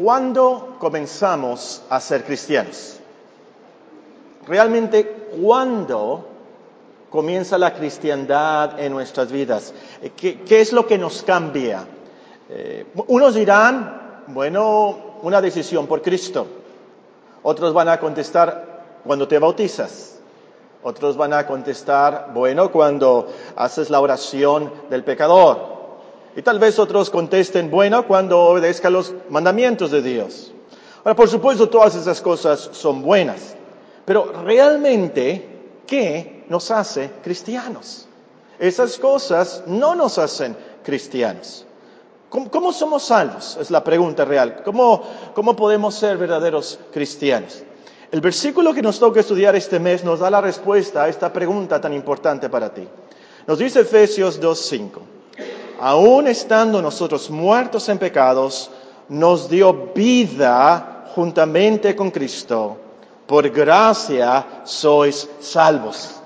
¿cuándo comenzamos a ser cristianos? Realmente, ¿cuándo comienza la cristiandad en nuestras vidas? ¿Qué, qué es lo que nos cambia? Eh, unos dirán, bueno, una decisión por Cristo. Otros van a contestar cuando te bautizas. Otros van a contestar, bueno, cuando haces la oración del pecador. Y tal vez otros contesten, bueno, cuando obedezca los mandamientos de Dios. Ahora, por supuesto, todas esas cosas son buenas. Pero realmente, ¿qué nos hace cristianos? Esas cosas no nos hacen cristianos. ¿Cómo, somos salvos? Es la pregunta real. ¿Cómo, ¿Cómo podemos ser verdaderos cristianos? El versículo que nos toca estudiar este mes nos da la respuesta a esta pregunta tan importante para ti. Nos dice Efesios 2.5, aún estando nosotros muertos en pecados, nos dio vida juntamente con Cristo. Por gracia sois salvos.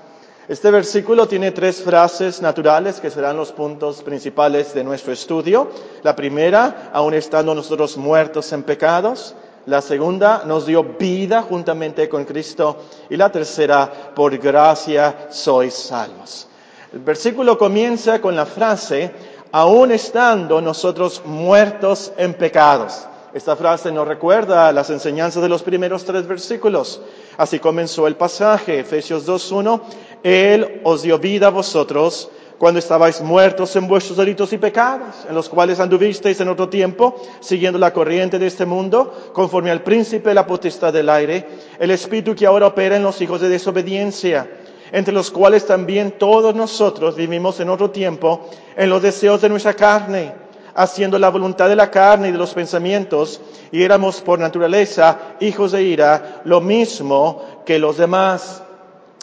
Este versículo tiene tres frases naturales que serán los puntos principales de nuestro estudio. La primera, aún estando nosotros muertos en pecados. La segunda nos dio vida juntamente con Cristo. Y la tercera, por gracia sois salvos. El versículo comienza con la frase, aún estando nosotros muertos en pecados. Esta frase nos recuerda las enseñanzas de los primeros tres versículos. Así comenzó el pasaje, Efesios 2.1. Él os dio vida a vosotros cuando estabais muertos en vuestros delitos y pecados, en los cuales anduvisteis en otro tiempo, siguiendo la corriente de este mundo, conforme al príncipe de la potestad del aire, el espíritu que ahora opera en los hijos de desobediencia, entre los cuales también todos nosotros vivimos en otro tiempo, en los deseos de nuestra carne, haciendo la voluntad de la carne y de los pensamientos, y éramos por naturaleza hijos de ira, lo mismo que los demás.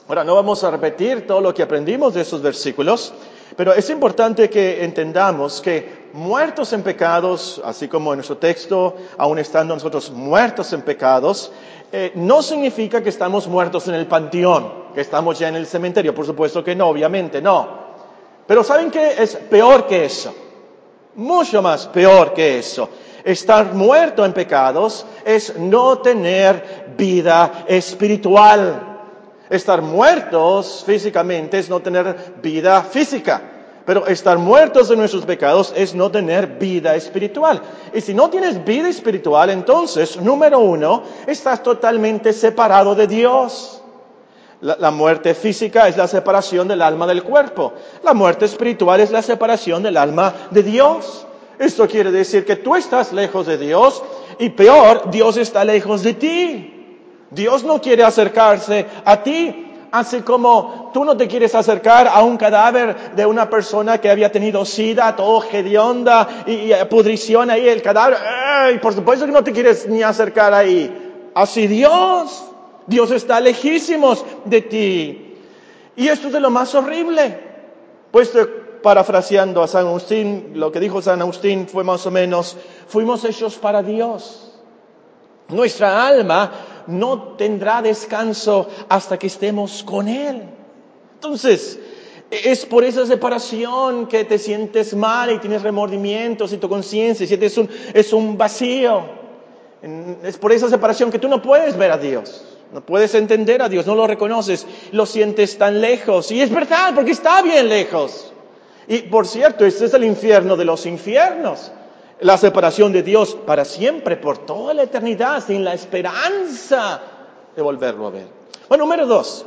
Ahora, no vamos a repetir todo lo que aprendimos de esos versículos, pero es importante que entendamos que muertos en pecados, así como en nuestro texto, aún estando nosotros muertos en pecados, eh, no significa que estamos muertos en el panteón, que estamos ya en el cementerio. Por supuesto que no, obviamente no. Pero ¿saben qué? Es peor que eso. Mucho más peor que eso. Estar muerto en pecados es no tener vida espiritual. Estar muertos físicamente es no tener vida física. Pero estar muertos en nuestros pecados es no tener vida espiritual. Y si no tienes vida espiritual, entonces, número uno, estás totalmente separado de Dios. La, muerte física es la separación del alma del cuerpo. La muerte espiritual es la separación del alma de Dios. Esto quiere decir que tú estás lejos de Dios y peor, Dios está lejos de ti. Dios no quiere acercarse a ti, así como tú no te quieres acercar a un cadáver de una persona que había tenido sida, todo hedionda y, y pudrición ahí, el cadáver. Por supuesto que no te quieres ni acercar ahí. Así Dios, Dios está lejísimos de ti. Y esto es de lo más horrible. Pues parafraseando a San Agustín, lo que dijo San Agustín fue más o menos, fuimos hechos para Dios. Nuestra alma no tendrá descanso hasta que estemos con Él. Entonces, es por esa separación que te sientes mal y tienes remordimientos y tu conciencia sientes un, es un vacío. Es por esa separación que tú no puedes ver a Dios. No puedes entender a Dios, no lo reconoces, lo sientes tan lejos. Y es verdad, porque está bien lejos. Y por cierto, este es el infierno de los infiernos la separación de Dios para siempre, por toda la eternidad, sin la esperanza de volverlo a ver. Bueno, número dos.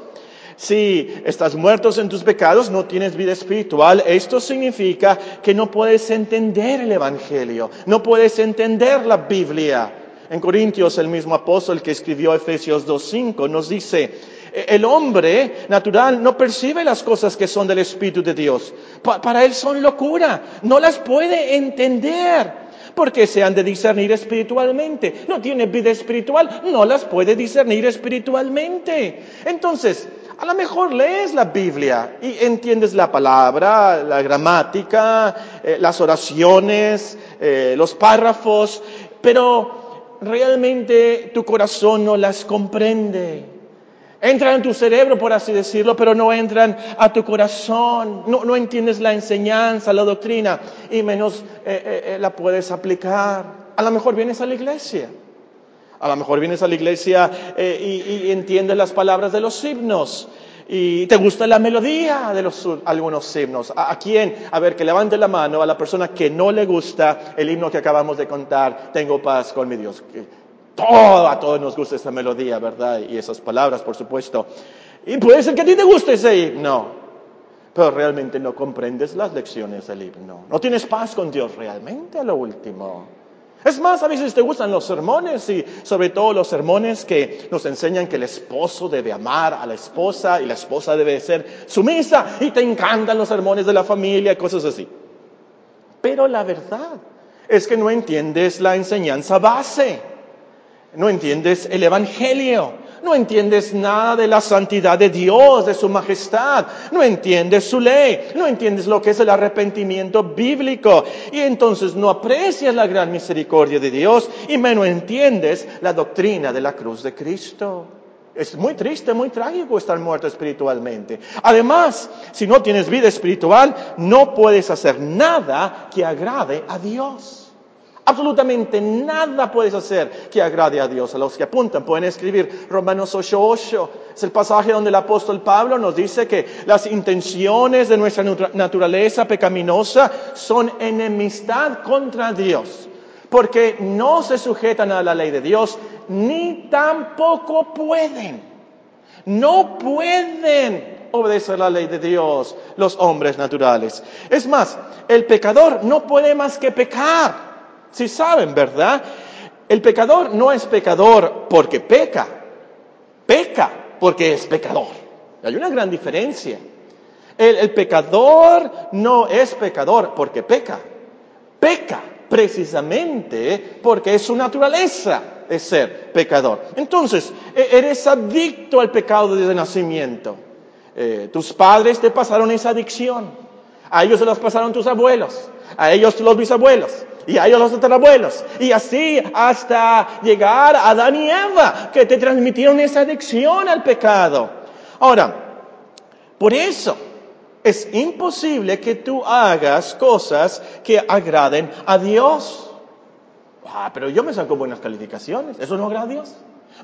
Si estás muertos en tus pecados, no tienes vida espiritual, esto significa que no puedes entender el Evangelio, no puedes entender la Biblia. En Corintios, el mismo apóstol que escribió Efesios 2.5 nos dice, el hombre natural no percibe las cosas que son del Espíritu de Dios. para él son locura, no las puede entender porque se han de discernir espiritualmente. No tiene vida espiritual, no las puede discernir espiritualmente. Entonces, a lo mejor lees la Biblia y entiendes la palabra, la gramática, eh, las oraciones, eh, los párrafos, pero realmente tu corazón no las comprende. Entran en tu cerebro, por así decirlo, pero no entran a tu corazón. No, no entiendes la enseñanza, la doctrina, y menos eh, eh, eh, la puedes aplicar. A lo mejor vienes a la iglesia. A lo mejor vienes a la iglesia y, entiendes las palabras de los himnos y te gusta la melodía de los, algunos himnos. ¿A, quién? A ver, que levante la mano a la persona que no le gusta el himno que acabamos de contar, Tengo paz con mi Dios. Todo, a todos nos gusta esa melodía, ¿verdad? Y esas palabras, por supuesto. Y puede ser que a ti te guste ese himno, pero realmente no comprendes las lecciones del himno. No tienes paz con Dios realmente a lo último. Es más, a veces te gustan los sermones y sobre todo los sermones que nos enseñan que el esposo debe amar a la esposa y la esposa debe ser sumisa y te encantan los sermones de la familia cosas así. Pero la verdad es que no entiendes la enseñanza base, no entiendes el Evangelio no entiendes nada de la santidad de Dios, de su majestad, no entiendes su ley, no entiendes lo que es el arrepentimiento bíblico y entonces no aprecias la gran misericordia de Dios y menos entiendes la doctrina de la cruz de Cristo. Es muy triste, muy trágico estar muerto espiritualmente. Además, si no tienes vida espiritual, no puedes hacer nada que agrade a Dios. Absolutamente nada puedes hacer que agrade a Dios. A los que apuntan pueden escribir Romanos 8:8. Es el pasaje donde el apóstol Pablo nos dice que las intenciones de nuestra naturaleza pecaminosa son enemistad contra Dios. Porque no se sujetan a la ley de Dios, ni tampoco pueden. No pueden obedecer la ley de Dios los hombres naturales. Es más, el pecador no puede más que pecar. Si saben, ¿verdad? El pecador no es pecador porque peca, peca porque es pecador. Hay una gran diferencia. El, pecador no es pecador porque peca, peca precisamente porque es su naturaleza de ser pecador. Entonces, e, eres adicto al pecado desde nacimiento. Eh, tus padres te pasaron esa adicción. A ellos se los pasaron tus abuelos, a ellos los bisabuelos y a ellos los tatarabuelos. Y así hasta llegar a Adán y Eva, que te transmitieron esa adicción al pecado. Ahora, por eso es imposible que tú hagas cosas que agraden a Dios. Ah, pero yo me saco buenas calificaciones. ¿Eso no agrada a Dios?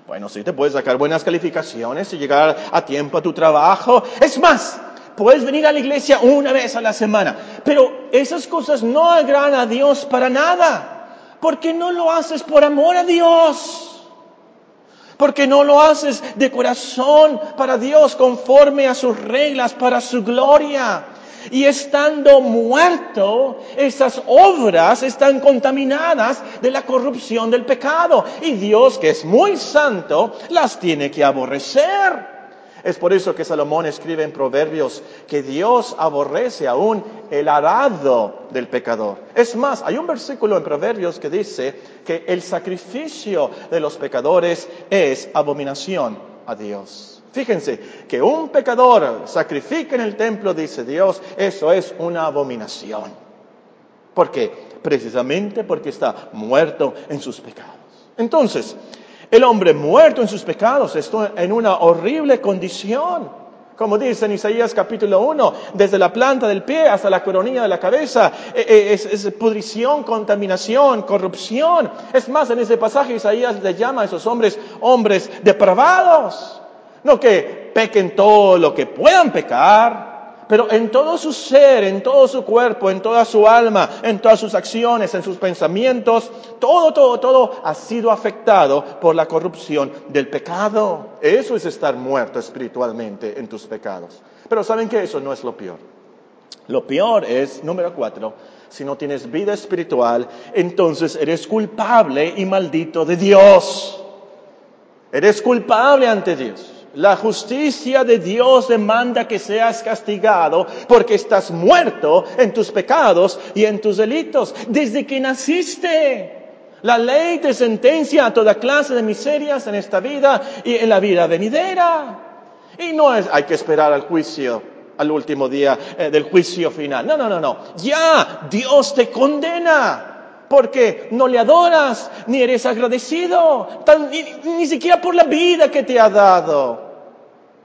Bueno, sí, te puedes sacar buenas calificaciones y llegar a tiempo a tu trabajo. Es más, puedes venir a la iglesia una vez a la semana, pero esas cosas no agradan a Dios para nada, porque no lo haces por amor a Dios porque no lo haces de corazón para Dios, conforme a sus reglas, para su gloria. Y estando muerto, esas obras están contaminadas de la corrupción del pecado. Y Dios, que es muy santo, las tiene que aborrecer. Es por eso que Salomón escribe en Proverbios que Dios aborrece aún el arado del pecador. Es más, hay un versículo en Proverbios que dice que el sacrificio de los pecadores es abominación a Dios. Fíjense, que un pecador sacrifique en el templo, dice Dios, eso es una abominación. ¿Por qué? Precisamente porque está muerto en sus pecados. Entonces, el hombre muerto en sus pecados está en una horrible condición. Como dice en Isaías capítulo 1, desde la planta del pie hasta la coronilla de la cabeza, eh, eh, es, pudrición, contaminación, corrupción. Es más, en ese pasaje Isaías le llama a esos hombres hombres depravados. No que pequen todo lo que puedan pecar, pero en todo su ser, en todo su cuerpo, en toda su alma, en todas sus acciones, en sus pensamientos, todo, todo, todo ha sido afectado por la corrupción del pecado. Eso es estar muerto espiritualmente en tus pecados. Pero saben que eso no es lo peor. Lo peor es, número cuatro, si no tienes vida espiritual, entonces eres culpable y maldito de Dios. Eres culpable ante Dios. La justicia de Dios demanda que seas castigado porque estás muerto en tus pecados y en tus delitos desde que naciste. La ley te sentencia a toda clase de miserias en esta vida y en la vida venidera. Y no es, hay que esperar al juicio, al último día eh, del juicio final. No, no, no, no. Ya Dios te condena porque no le adoras, ni eres agradecido, ni, siquiera por la vida que te ha dado.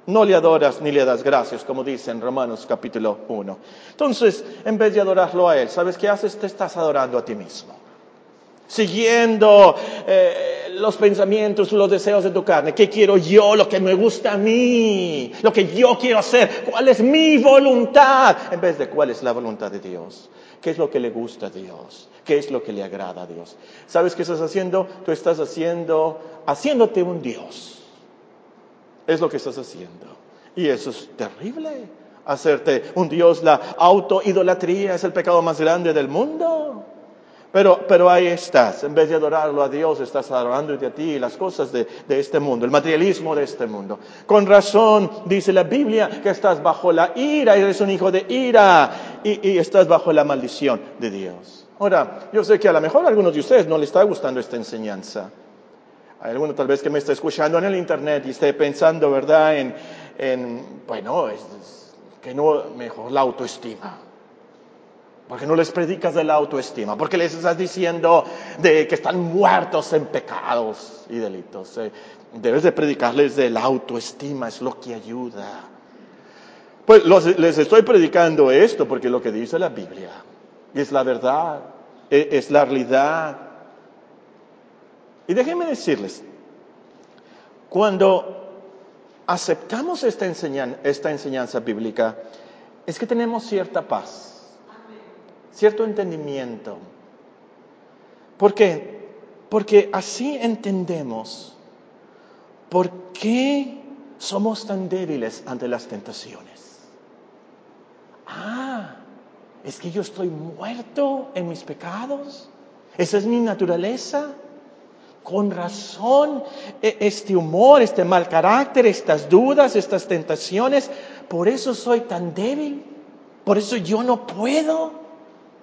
No le adoras ni le das gracias, como dice en Romanos capítulo 1. Entonces, en vez de adorarlo a Él, ¿sabes qué haces? Te estás adorando a ti mismo. siguiendo eh, los pensamientos, los deseos de tu carne. ¿Qué quiero yo? Lo que me gusta a mí, lo que yo quiero hacer, cuál es mi voluntad, en vez de cuál es la voluntad de Dios. ¿Qué es lo que le gusta a Dios? ¿Qué es lo que le agrada a Dios? ¿Sabes qué estás haciendo? Tú estás haciendo, haciéndote un Dios. Es lo que estás haciendo. Y eso es terrible. Hacerte un Dios, la autoidolatría es el pecado más grande del mundo. Pero, pero ahí estás, en vez de adorarlo a Dios, estás adorándote a ti y las cosas de, de, este mundo, el materialismo de este mundo. Con razón dice la Biblia que estás bajo la ira, eres un hijo de ira y, y estás bajo la maldición de Dios. Ahora, yo sé que a lo mejor a algunos de ustedes no les está gustando esta enseñanza. Hay alguno tal vez que me está escuchando en el internet y esté pensando, ¿verdad?, en, en bueno, es, que no, mejor la autoestima. Porque no les predicas de la autoestima, porque les estás diciendo de que están muertos en pecados y delitos. Eh, debes de predicarles de la autoestima, es lo que ayuda. Pues les estoy predicando esto porque lo que dice la Biblia. Es la verdad, es, es la realidad. Y déjenme decirles, cuando aceptamos esta, enseñan, esta enseñanza bíblica, es que tenemos cierta paz cierto entendimiento. ¿Por qué? Porque así entendemos por qué somos tan débiles ante las tentaciones. Ah, es que yo estoy muerto en mis pecados. Esa es mi naturaleza. Con razón, este humor, este mal carácter, estas dudas, estas tentaciones, por eso soy tan débil. Por eso yo no puedo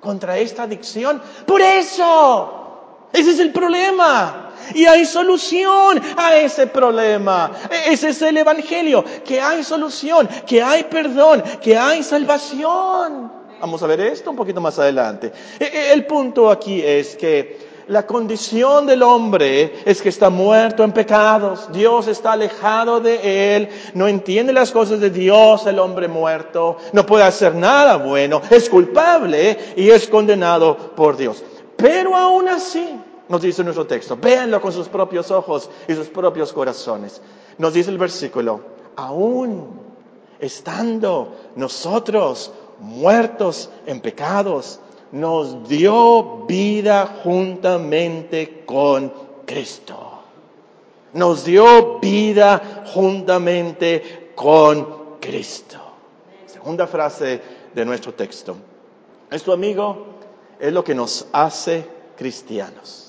contra esta adicción. Por eso, ese es el problema. Y hay solución a ese problema. Ese es el Evangelio, que hay solución, que hay perdón, que hay salvación. Vamos a ver esto un poquito más adelante. El punto aquí es que la condición del hombre es que está muerto en pecados. Dios está alejado de él. No entiende las cosas de Dios el hombre muerto. No puede hacer nada bueno. Es culpable y es condenado por Dios. Pero aún así, nos dice nuestro texto, véanlo con sus propios ojos y sus propios corazones. Nos dice el versículo, aún estando nosotros muertos en pecados, nos dio vida juntamente con Cristo. Nos dio vida juntamente con Cristo. Segunda frase de nuestro texto. Esto, amigo, es lo que nos hace cristianos.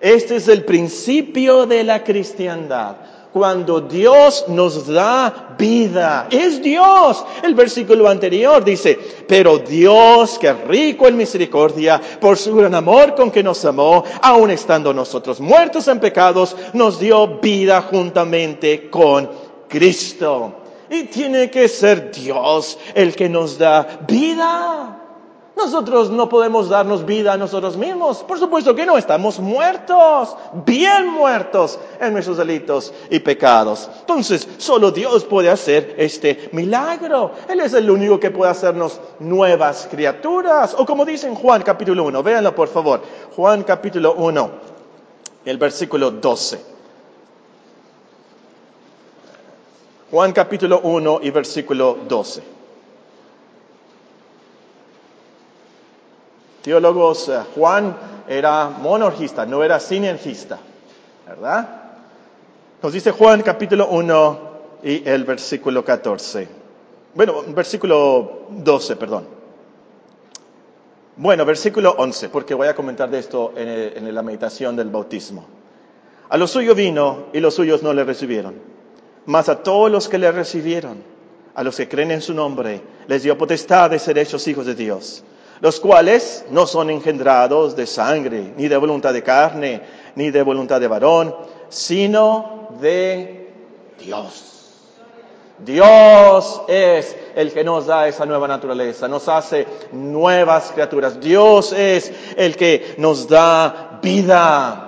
Este es el principio de la cristiandad cuando Dios nos da vida. Es Dios. El versículo anterior dice, pero Dios que rico en misericordia, por su gran amor con que nos amó, aun estando nosotros muertos en pecados, nos dio vida juntamente con Cristo. Y tiene que ser Dios el que nos da vida. Nosotros no podemos darnos vida a nosotros mismos. Por supuesto que no, estamos muertos, bien muertos en nuestros delitos y pecados. Entonces, solo Dios puede hacer este milagro. Él es el único que puede hacernos nuevas criaturas. O como dice en Juan capítulo 1, véanlo por favor. Juan capítulo 1, el versículo 12. Juan capítulo 1 y versículo 12. Teólogos, uh, Juan era monorgista, no era sinergista, ¿verdad? Nos dice Juan capítulo 1 y el versículo 14. Bueno, versículo 12, perdón. Bueno, versículo 11, porque voy a comentar de esto en, el, en la meditación del bautismo. A los suyos vino y los suyos no le recibieron, mas a todos los que le recibieron, a los que creen en su nombre, les dio potestad de ser hechos hijos de Dios los cuales no son engendrados de sangre, ni de voluntad de carne, ni de voluntad de varón, sino de Dios. Dios es el que nos da esa nueva naturaleza, nos hace nuevas criaturas. Dios es el que nos da vida.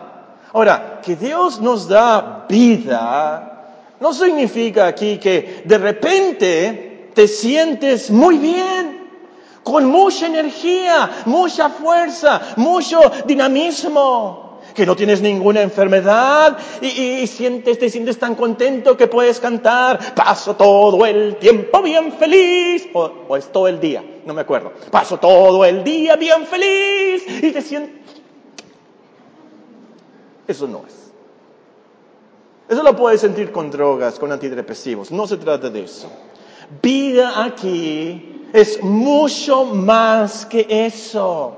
Ahora, que Dios nos da vida no significa aquí que de repente te sientes muy bien con mucha energía, mucha fuerza, mucho dinamismo, que no tienes ninguna enfermedad y, sientes, te sientes tan contento que puedes cantar, paso todo el tiempo bien feliz, o, o es todo el día, no me acuerdo, paso todo el día bien feliz y te sientes... Eso no es. Eso lo puedes sentir con drogas, con antidepresivos, no se trata de eso. Vida aquí es mucho más que eso.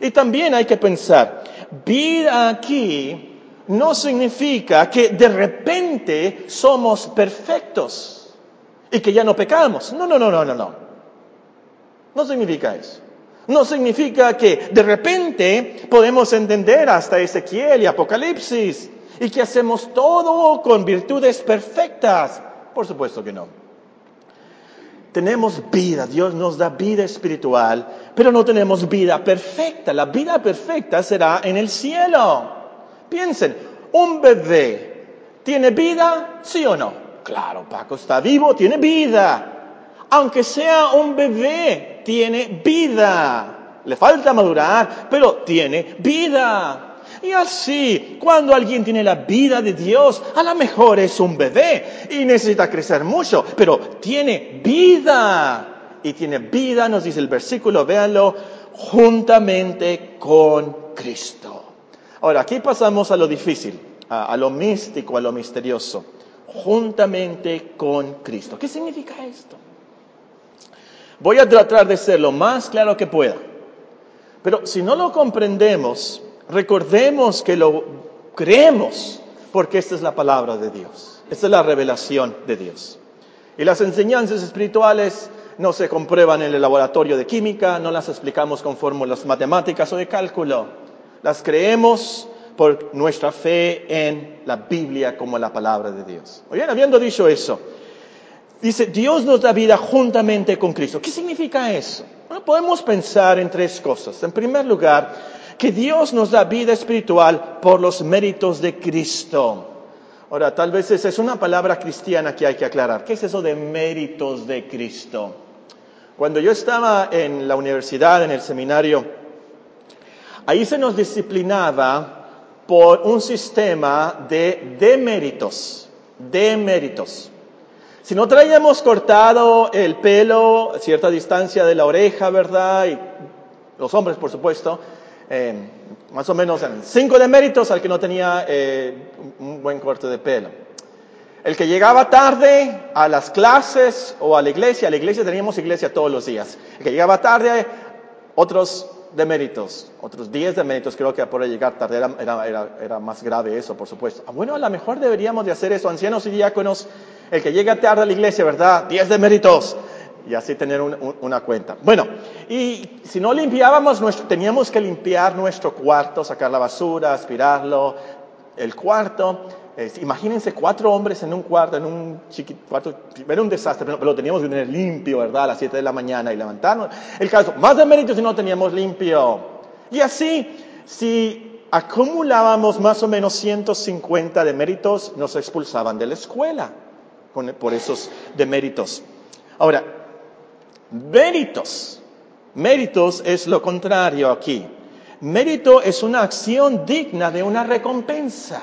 Y también hay que pensar, vida aquí no significa que de repente somos perfectos y que ya no pecamos. No, no, no, no, no, no. No significa eso. No significa que de repente podemos entender hasta Ezequiel y Apocalipsis y que hacemos todo con virtudes perfectas. Por supuesto que no. Tenemos vida, Dios nos da vida espiritual, pero no tenemos vida perfecta. La vida perfecta será en el cielo. Piensen, un bebé, ¿tiene vida? ¿Sí o no? Claro, Paco está vivo, tiene vida. Aunque sea un bebé, tiene vida. Le falta madurar, pero tiene vida. Y así, cuando alguien tiene la vida de Dios, a lo mejor es un bebé y necesita crecer mucho, pero tiene vida. Y tiene vida, nos dice el versículo, véanlo, juntamente con Cristo. Ahora, aquí pasamos a lo difícil, a, a lo místico, a lo misterioso. Juntamente con Cristo. ¿Qué significa esto? Voy a tratar de ser lo más claro que pueda. Pero si no lo comprendemos, recordemos que lo creemos porque esta es la palabra de Dios. Esta es la revelación de Dios. Y las enseñanzas espirituales no se comprueban en el laboratorio de química, no las explicamos con fórmulas matemáticas o de cálculo. Las creemos por nuestra fe en la Biblia como la palabra de Dios. Bien, habiendo dicho eso, dice, Dios nos da vida juntamente con Cristo. ¿Qué significa eso? podemos pensar en tres cosas. En primer lugar, que Dios nos da vida espiritual por los méritos de Cristo. Ahora, tal vez esa es una palabra cristiana que hay que aclarar. ¿Qué es eso de méritos de Cristo? Cuando yo estaba en la universidad, en el seminario, ahí se nos disciplinaba por un sistema de deméritos, deméritos. Si no traíamos cortado el pelo a cierta distancia de la oreja, ¿verdad? Y los hombres, por supuesto, eh, más o menos en cinco deméritos al que no tenía eh, un buen corte de pelo. El que llegaba tarde a las clases o a la iglesia, a la iglesia teníamos iglesia todos los días. El que llegaba tarde, otros deméritos, otros diez deméritos, creo que por llegar tarde era, era, era, más grave eso, por supuesto. Ah, bueno, a lo mejor deberíamos de hacer eso, ancianos y diáconos, el que llega tarde a la iglesia, ¿verdad? Diez deméritos, y así tener una cuenta. Bueno, y si no limpiábamos, nuestro, teníamos que limpiar nuestro cuarto, sacar la basura, aspirarlo, el cuarto. imagínense cuatro hombres en un cuarto, en un chiquito cuarto, era un desastre, pero, lo teníamos que tener limpio, ¿verdad? A las 7 de la mañana y levantarnos. El caso, más de mérito si no teníamos limpio. Y así, si acumulábamos más o menos 150 de méritos, nos expulsaban de la escuela por esos deméritos. Ahora, Méritos. Méritos es lo contrario aquí. Mérito es una acción digna de una recompensa.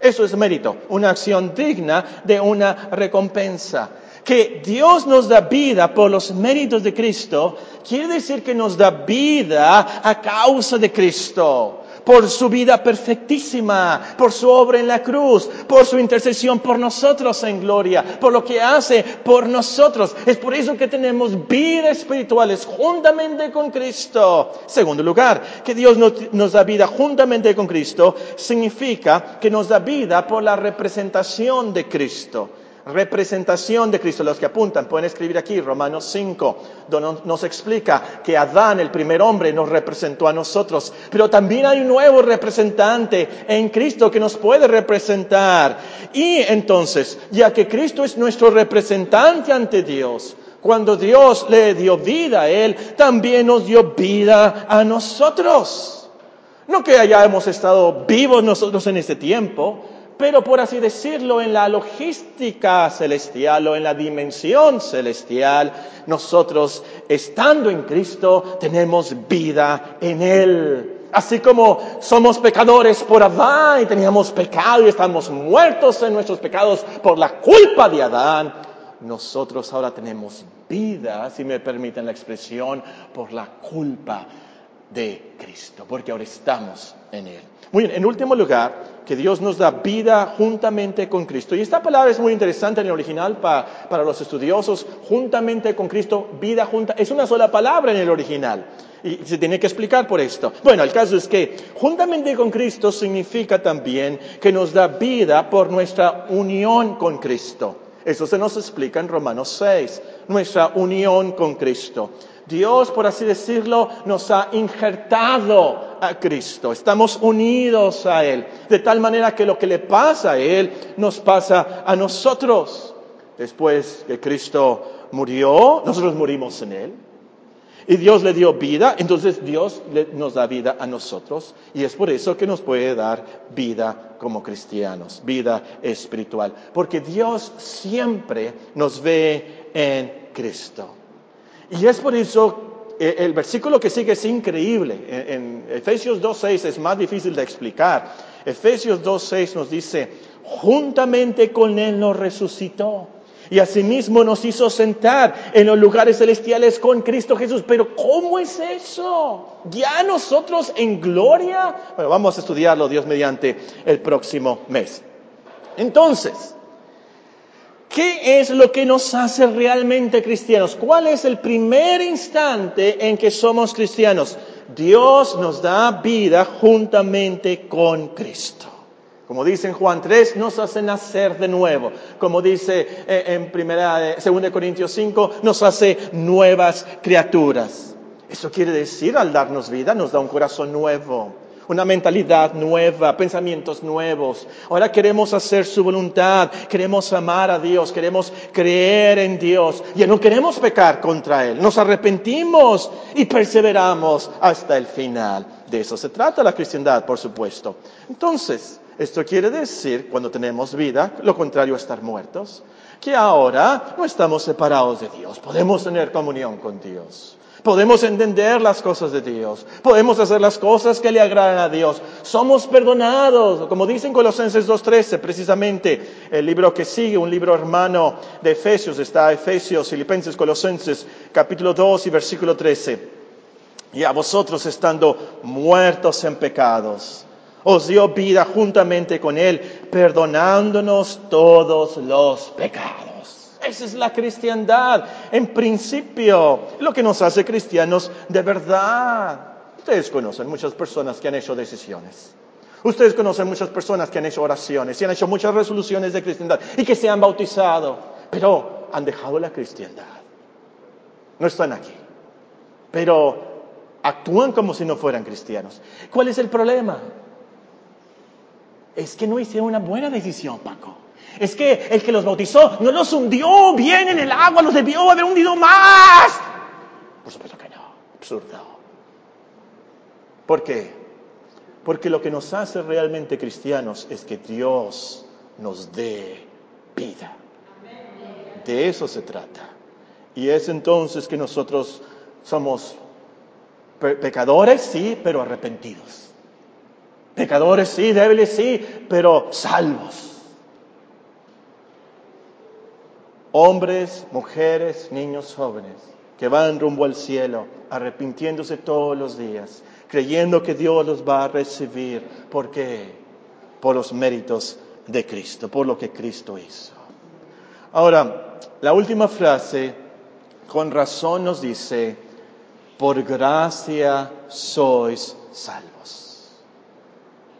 Eso es mérito, una acción digna de una recompensa. Que Dios nos da vida por los méritos de Cristo, quiere decir que nos da vida a causa de Cristo por su vida perfectísima, por su obra en la cruz, por su intercesión por nosotros en gloria, por lo que hace por nosotros. Es por eso que tenemos vida espirituales juntamente con Cristo. Segundo lugar, que Dios nos, da vida juntamente con Cristo significa que nos da vida por la representación de Cristo representación de Cristo. Los que apuntan pueden escribir aquí Romanos 5, donde nos explica que Adán, el primer hombre, nos representó a nosotros, pero también hay un nuevo representante en Cristo que nos puede representar. Y entonces, ya que Cristo es nuestro representante ante Dios, cuando Dios le dio vida a Él, también nos dio vida a nosotros. No que hayamos estado vivos nosotros en este tiempo, pero por así decirlo, en la logística celestial o en la dimensión celestial, nosotros, estando en Cristo, tenemos vida en Él. Así como somos pecadores por Adán y teníamos pecado y estamos muertos en nuestros pecados por la culpa de Adán, nosotros ahora tenemos vida, si me permiten la expresión, por la culpa de Cristo, porque ahora estamos en Él. Muy bien, en último lugar, que Dios nos da vida juntamente con Cristo. Y esta palabra es muy interesante en el original para, los estudiosos. Juntamente con Cristo, vida junta. Es una sola palabra en el original. Y se tiene que explicar por esto. Bueno, el caso es que juntamente con Cristo significa también que nos da vida por nuestra unión con Cristo. Eso se nos explica en Romanos 6, nuestra unión con Cristo. Dios, por así decirlo, nos ha injertado a Cristo. Estamos unidos a Él. De tal manera que lo que le pasa a Él nos pasa a nosotros. Después que Cristo murió, nosotros morimos en Él. Y Dios le dio vida, entonces Dios nos da vida a nosotros. Y es por eso que nos puede dar vida como cristianos, vida espiritual. Porque Dios siempre nos ve en Cristo. Y es por eso eh, el versículo que sigue es increíble. En, Efesios 2.6 es más difícil de explicar. Efesios 2.6 nos dice, juntamente con Él nos resucitó. Y asimismo nos hizo sentar en los lugares celestiales con Cristo Jesús. Pero ¿cómo es eso? ¿Ya nosotros en gloria? Bueno, vamos a estudiarlo Dios mediante el próximo mes. Entonces, ¿Qué es lo que nos hace realmente cristianos? ¿Cuál es el primer instante en que somos cristianos? Dios nos da vida juntamente con Cristo. Como dice en Juan 3, nos hace nacer de nuevo. Como dice eh, en primera, 2 eh, Corintios 5, nos hace nuevas criaturas. Eso quiere decir, al darnos vida, nos da un corazón nuevo una mentalidad nueva, pensamientos nuevos. Ahora queremos hacer su voluntad, queremos amar a Dios, queremos creer en Dios, ya no queremos pecar contra Él. Nos arrepentimos y perseveramos hasta el final. De eso se trata la cristiandad, por supuesto. Entonces, esto quiere decir, cuando tenemos vida, lo contrario a estar muertos, que ahora no estamos separados de Dios, podemos tener comunión con Dios. Podemos entender las cosas de Dios. Podemos hacer las cosas que le agradan a Dios. Somos perdonados, como dicen Colosenses 2.13, precisamente el libro que sigue, un libro hermano de Efesios, está Efesios, Filipenses, Colosenses, capítulo 2 y versículo 13. Y a vosotros estando muertos en pecados, os dio vida juntamente con Él, perdonándonos todos los pecados. Esa es la cristiandad. En principio, lo que nos hace cristianos de verdad. Ustedes conocen muchas personas que han hecho decisiones. Ustedes conocen muchas personas que han hecho oraciones y han hecho muchas resoluciones de cristiandad y que se han bautizado, pero han dejado la cristiandad. No están aquí, pero actúan como si no fueran cristianos. ¿Cuál es el problema? Es que no hicieron una buena decisión, Paco. Es que el que los bautizó no los hundió bien en el agua, los debió haber hundido más. Por supuesto que no, absurdo. ¿Por qué? Porque lo que nos hace realmente cristianos es que Dios nos dé vida. De eso se trata. Y es entonces que nosotros somos pecadores, sí, pero arrepentidos. Pecadores, sí, débiles, sí, pero salvos. Hombres, mujeres, niños jóvenes, que van rumbo al cielo, arrepintiéndose todos los días, creyendo que Dios los va a recibir. ¿Por qué? Por los méritos de Cristo, por lo que Cristo hizo. Ahora, la última frase, con razón nos dice, por gracia sois salvos.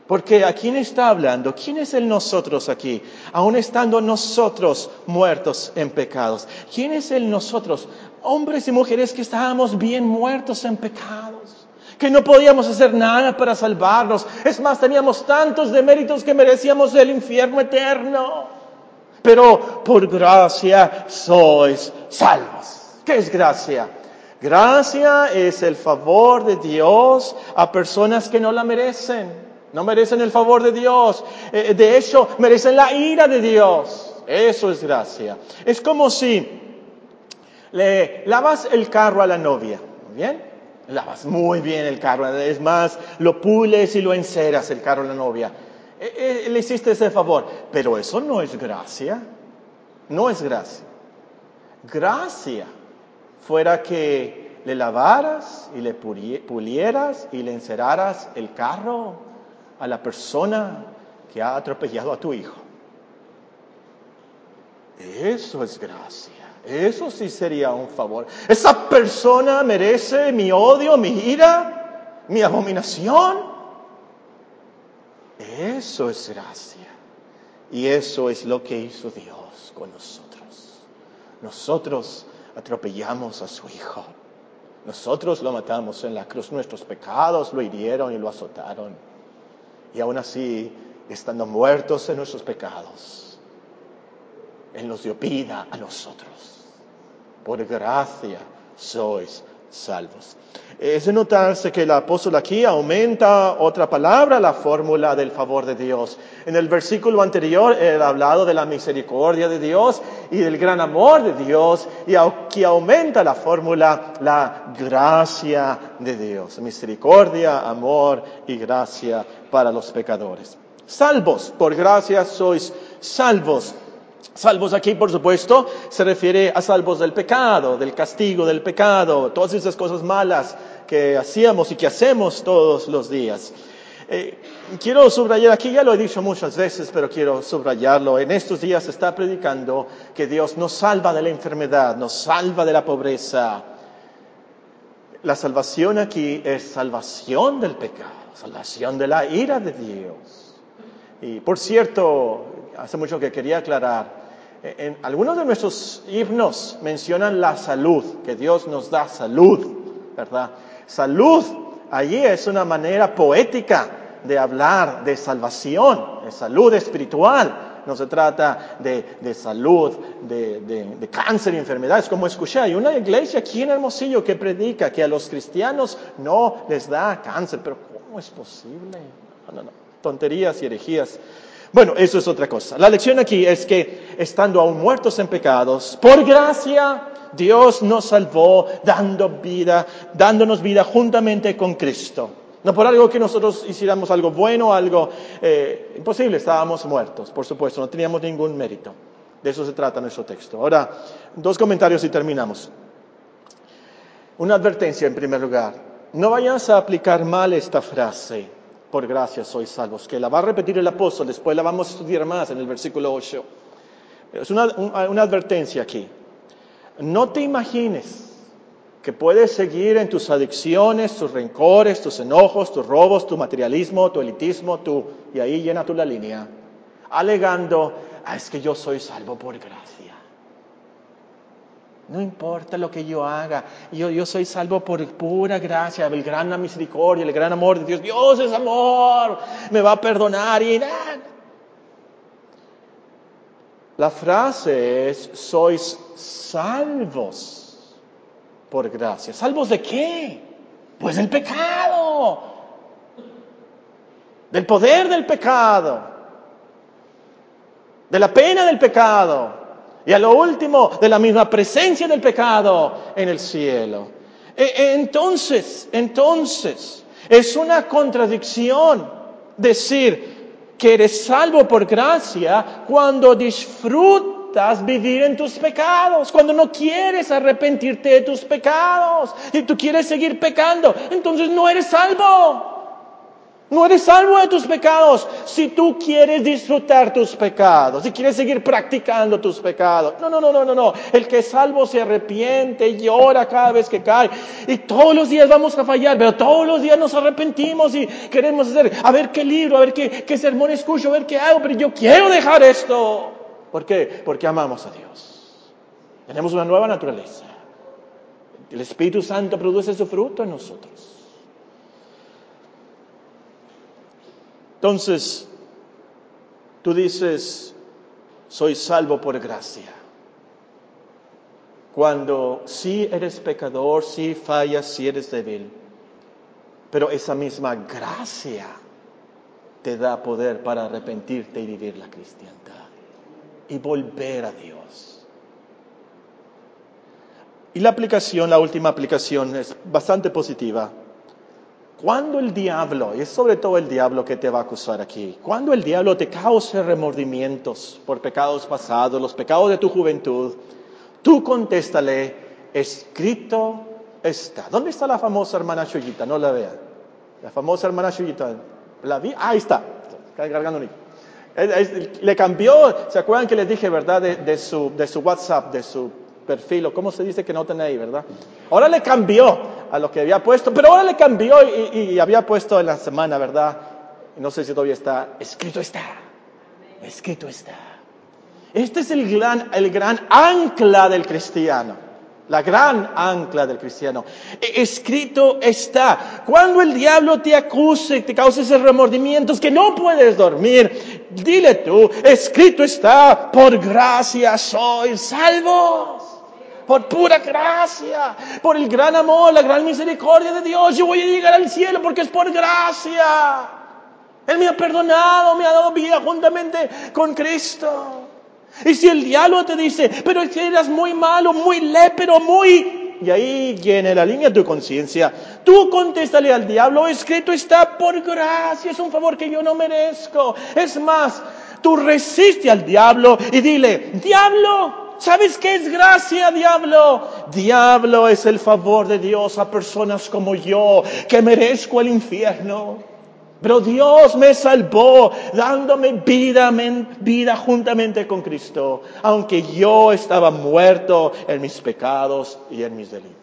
Porque ¿a quién está hablando? ¿Quién es el nosotros aquí? Aún estando nosotros muertos en pecados. ¿Quién es el nosotros? Hombres y mujeres que estábamos bien muertos en pecados. Que no podíamos hacer nada para salvarnos. Es más, teníamos tantos deméritos que merecíamos el infierno eterno. Pero por gracia sois salvos. ¿Qué es gracia? Gracia es el favor de Dios a personas que no la merecen. No merecen el favor de Dios. Eh, de hecho, merecen la ira de Dios. Eso es gracia. Es como si le lavas el carro a la novia. ¿Bien? Lavas muy bien el carro. Es más, lo pules y lo enceras el carro a la novia. Eh, eh, le hiciste ese favor. Pero eso no es gracia. No es gracia. Gracia fuera que le lavaras y le pulieras y le enceraras el carro a la persona que ha atropellado a tu hijo. Eso es gracia. Eso sí sería un favor. Esa persona merece mi odio, mi ira, mi abominación. Eso es gracia. Y eso es lo que hizo Dios con nosotros. Nosotros atropellamos a su Hijo. Nosotros lo matamos en la cruz. Nuestros pecados lo hirieron y lo azotaron. Y aún así, estando muertos en nuestros pecados, Él nos dio vida a nosotros. Por gracia sois salvos. Es de notarse que el apóstol aquí aumenta otra palabra, la fórmula del favor de Dios. En el versículo anterior, él ha hablado de la misericordia de Dios y del gran amor de Dios, y aquí aumenta la fórmula, la gracia de Dios. Misericordia, amor y gracia para los pecadores. Salvos, por gracia sois salvos. Salvos aquí, por supuesto, se refiere a salvos del pecado, del castigo del pecado, todas esas cosas malas que hacíamos y que hacemos todos los días. Eh, quiero subrayar aquí, ya lo he dicho muchas veces, pero quiero subrayarlo. En estos días se está predicando que Dios nos salva de la enfermedad, nos salva de la pobreza. La salvación aquí es salvación del pecado, salvación de la ira de Dios. Y por cierto, hace mucho que quería aclarar, en algunos de nuestros himnos mencionan la salud, que Dios nos da salud, ¿verdad? Salud, allí es una manera poética de hablar de salvación, de salud espiritual. No se trata de, salud, de, de, cáncer y enfermedades, como escuché. Hay una iglesia aquí en Hermosillo que predica que a los cristianos no les da cáncer, pero ¿cómo es posible? No, no, no. Tonterías y herejías. Bueno, eso es otra cosa. La lección aquí es que estando aún muertos en pecados, por gracia, Dios nos salvó dando vida, dándonos vida juntamente con Cristo. No por algo que nosotros hiciéramos algo bueno, algo eh, imposible, estábamos muertos, por supuesto, no teníamos ningún mérito. De eso se trata nuestro texto. Ahora, dos comentarios y terminamos. Una advertencia en primer lugar. No vayas a aplicar mal esta frase por gracia sois salvos, que la va a repetir el apóstol, después la vamos a estudiar más en el versículo 8. Es una, una advertencia aquí. No te imagines que puedes seguir en tus adicciones, tus rencores, tus enojos, tus robos, tu materialismo, tu elitismo, tu, y ahí llena tú la línea, alegando, ah, es que yo soy salvo por gracia. No importa lo que yo haga, yo, soy salvo por pura gracia, el gran misericordia, el gran amor de Dios. Dios es amor, me va a perdonar y nada. La frase es, sois salvos por gracia. ¿Salvos de qué? Pues del pecado, del poder del pecado, de la pena del pecado y a lo último, de la misma presencia del pecado en el cielo. E, e, entonces, entonces, es una contradicción decir que eres salvo por gracia cuando disfrutas vivir en tus pecados, cuando no quieres arrepentirte de tus pecados y tú quieres seguir pecando, entonces no eres salvo. No eres salvo de tus pecados si tú quieres disfrutar tus pecados, si quieres seguir practicando tus pecados. No, no, no, no, no, no. El que es salvo se arrepiente, llora cada vez que cae. Y todos los días vamos a fallar, pero todos los días nos arrepentimos y queremos hacer, a ver qué libro, a ver qué, qué sermón escucho, a ver qué hago, pero yo quiero dejar esto. ¿Por qué? Porque amamos a Dios. Tenemos una nueva naturaleza. El Espíritu Santo produce su fruto en nosotros. Entonces, tú dices, soy salvo por gracia. Cuando sí eres pecador, sí fallas, sí eres débil. Pero esa misma gracia te da poder para arrepentirte y vivir la cristiandad y volver a Dios. Y la aplicación, la última aplicación es bastante positiva. Cuando el diablo, y es sobre todo el diablo que te va a acusar aquí, cuando el diablo te cause remordimientos por pecados pasados, los pecados de tu juventud, tú contéstale, escrito está. ¿Dónde está la famosa hermana Chuyita? No la vea. La famosa hermana Chuyita. ¿La vi? ahí está. Está cargando Le cambió, ¿se acuerdan que les dije, verdad, de, su, de su WhatsApp, de su perfil, o cómo se dice que no tenéis, ¿verdad? Ahora le cambió a lo que había puesto, pero ahora le cambió y, había puesto en la semana, ¿verdad? No sé si todavía está, escrito está, escrito está. Este es el gran, el gran ancla del cristiano, la gran ancla del cristiano. E, escrito está. Cuando el diablo te acuse, te cause esos remordimientos que no puedes dormir, dile tú, escrito está, por gracia soy salvo por pura gracia, por el gran amor, la gran misericordia de Dios. Yo voy a llegar al cielo porque es por gracia. Él me ha perdonado, me ha dado vida juntamente con Cristo. Y si el diablo te dice, pero si eras muy malo, muy lépero, muy... Y ahí viene la línea de tu conciencia. Tú contéstale al diablo, escrito está por gracia, es un favor que yo no merezco. Es más, tú resiste al diablo y dile, diablo, ¿Sabes qué es gracia, diablo? Diablo es el favor de Dios a personas como yo, que merezco el infierno. Pero Dios me salvó dándome vida, vida juntamente con Cristo, aunque yo estaba muerto en mis pecados y en mis delitos.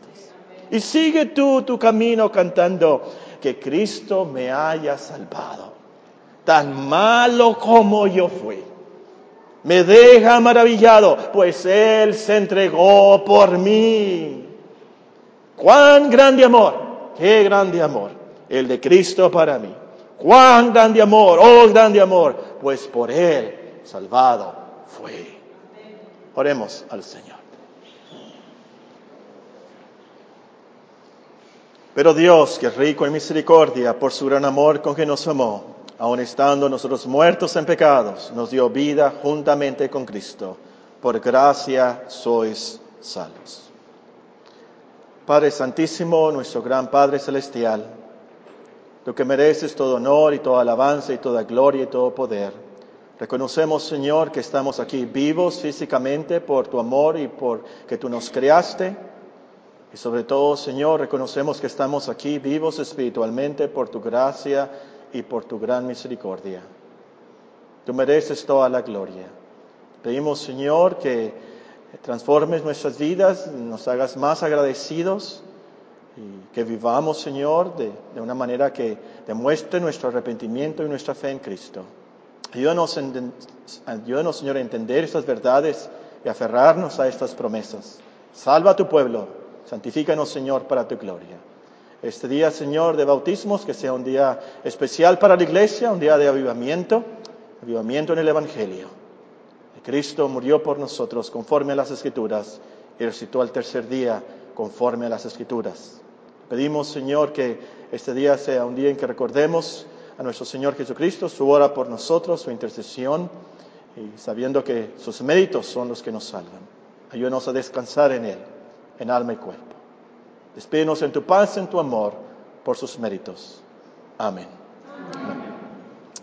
Y sigue tú tu camino cantando que Cristo me haya salvado, tan malo como yo fui me deja maravillado, pues Él se entregó por mí. Cuán grande amor, qué grande amor, el de Cristo para mí. Cuán grande amor, oh grande amor, pues por Él salvado fue. Oremos al Señor. Pero Dios, que es rico en misericordia, por su gran amor con que nos amó, aun estando nosotros muertos en pecados, nos dio vida juntamente con Cristo. Por gracia sois salvos. Padre Santísimo, nuestro gran Padre Celestial, tú que mereces todo honor y toda alabanza y toda gloria y todo poder. Reconocemos, Señor, que estamos aquí vivos físicamente por tu amor y por que tú nos creaste. Y sobre todo, Señor, reconocemos que estamos aquí vivos espiritualmente por tu gracia y por tu gran misericordia. Tú mereces toda la gloria. Pedimos, Señor, que transformes nuestras vidas, nos hagas más agradecidos y que vivamos, Señor, de, una manera que demuestre nuestro arrepentimiento y nuestra fe en Cristo. Ayúdanos, ayúdanos, Señor, a entender estas verdades y aferrarnos a estas promesas. Salva a tu pueblo, santifícanos, Señor, para tu gloria este día, Señor, de bautismos, que sea un día especial para la iglesia, un día de avivamiento, avivamiento en el Evangelio. Cristo murió por nosotros conforme a las Escrituras y resucitó al tercer día conforme a las Escrituras. Pedimos, Señor, que este día sea un día en que recordemos a nuestro Señor Jesucristo, su obra por nosotros, su intercesión, y sabiendo que sus méritos son los que nos salvan. Ayúdanos a descansar en Él, en alma y cuerpo. Despídenos en tu paz, en tu amor, por sus méritos. Amén.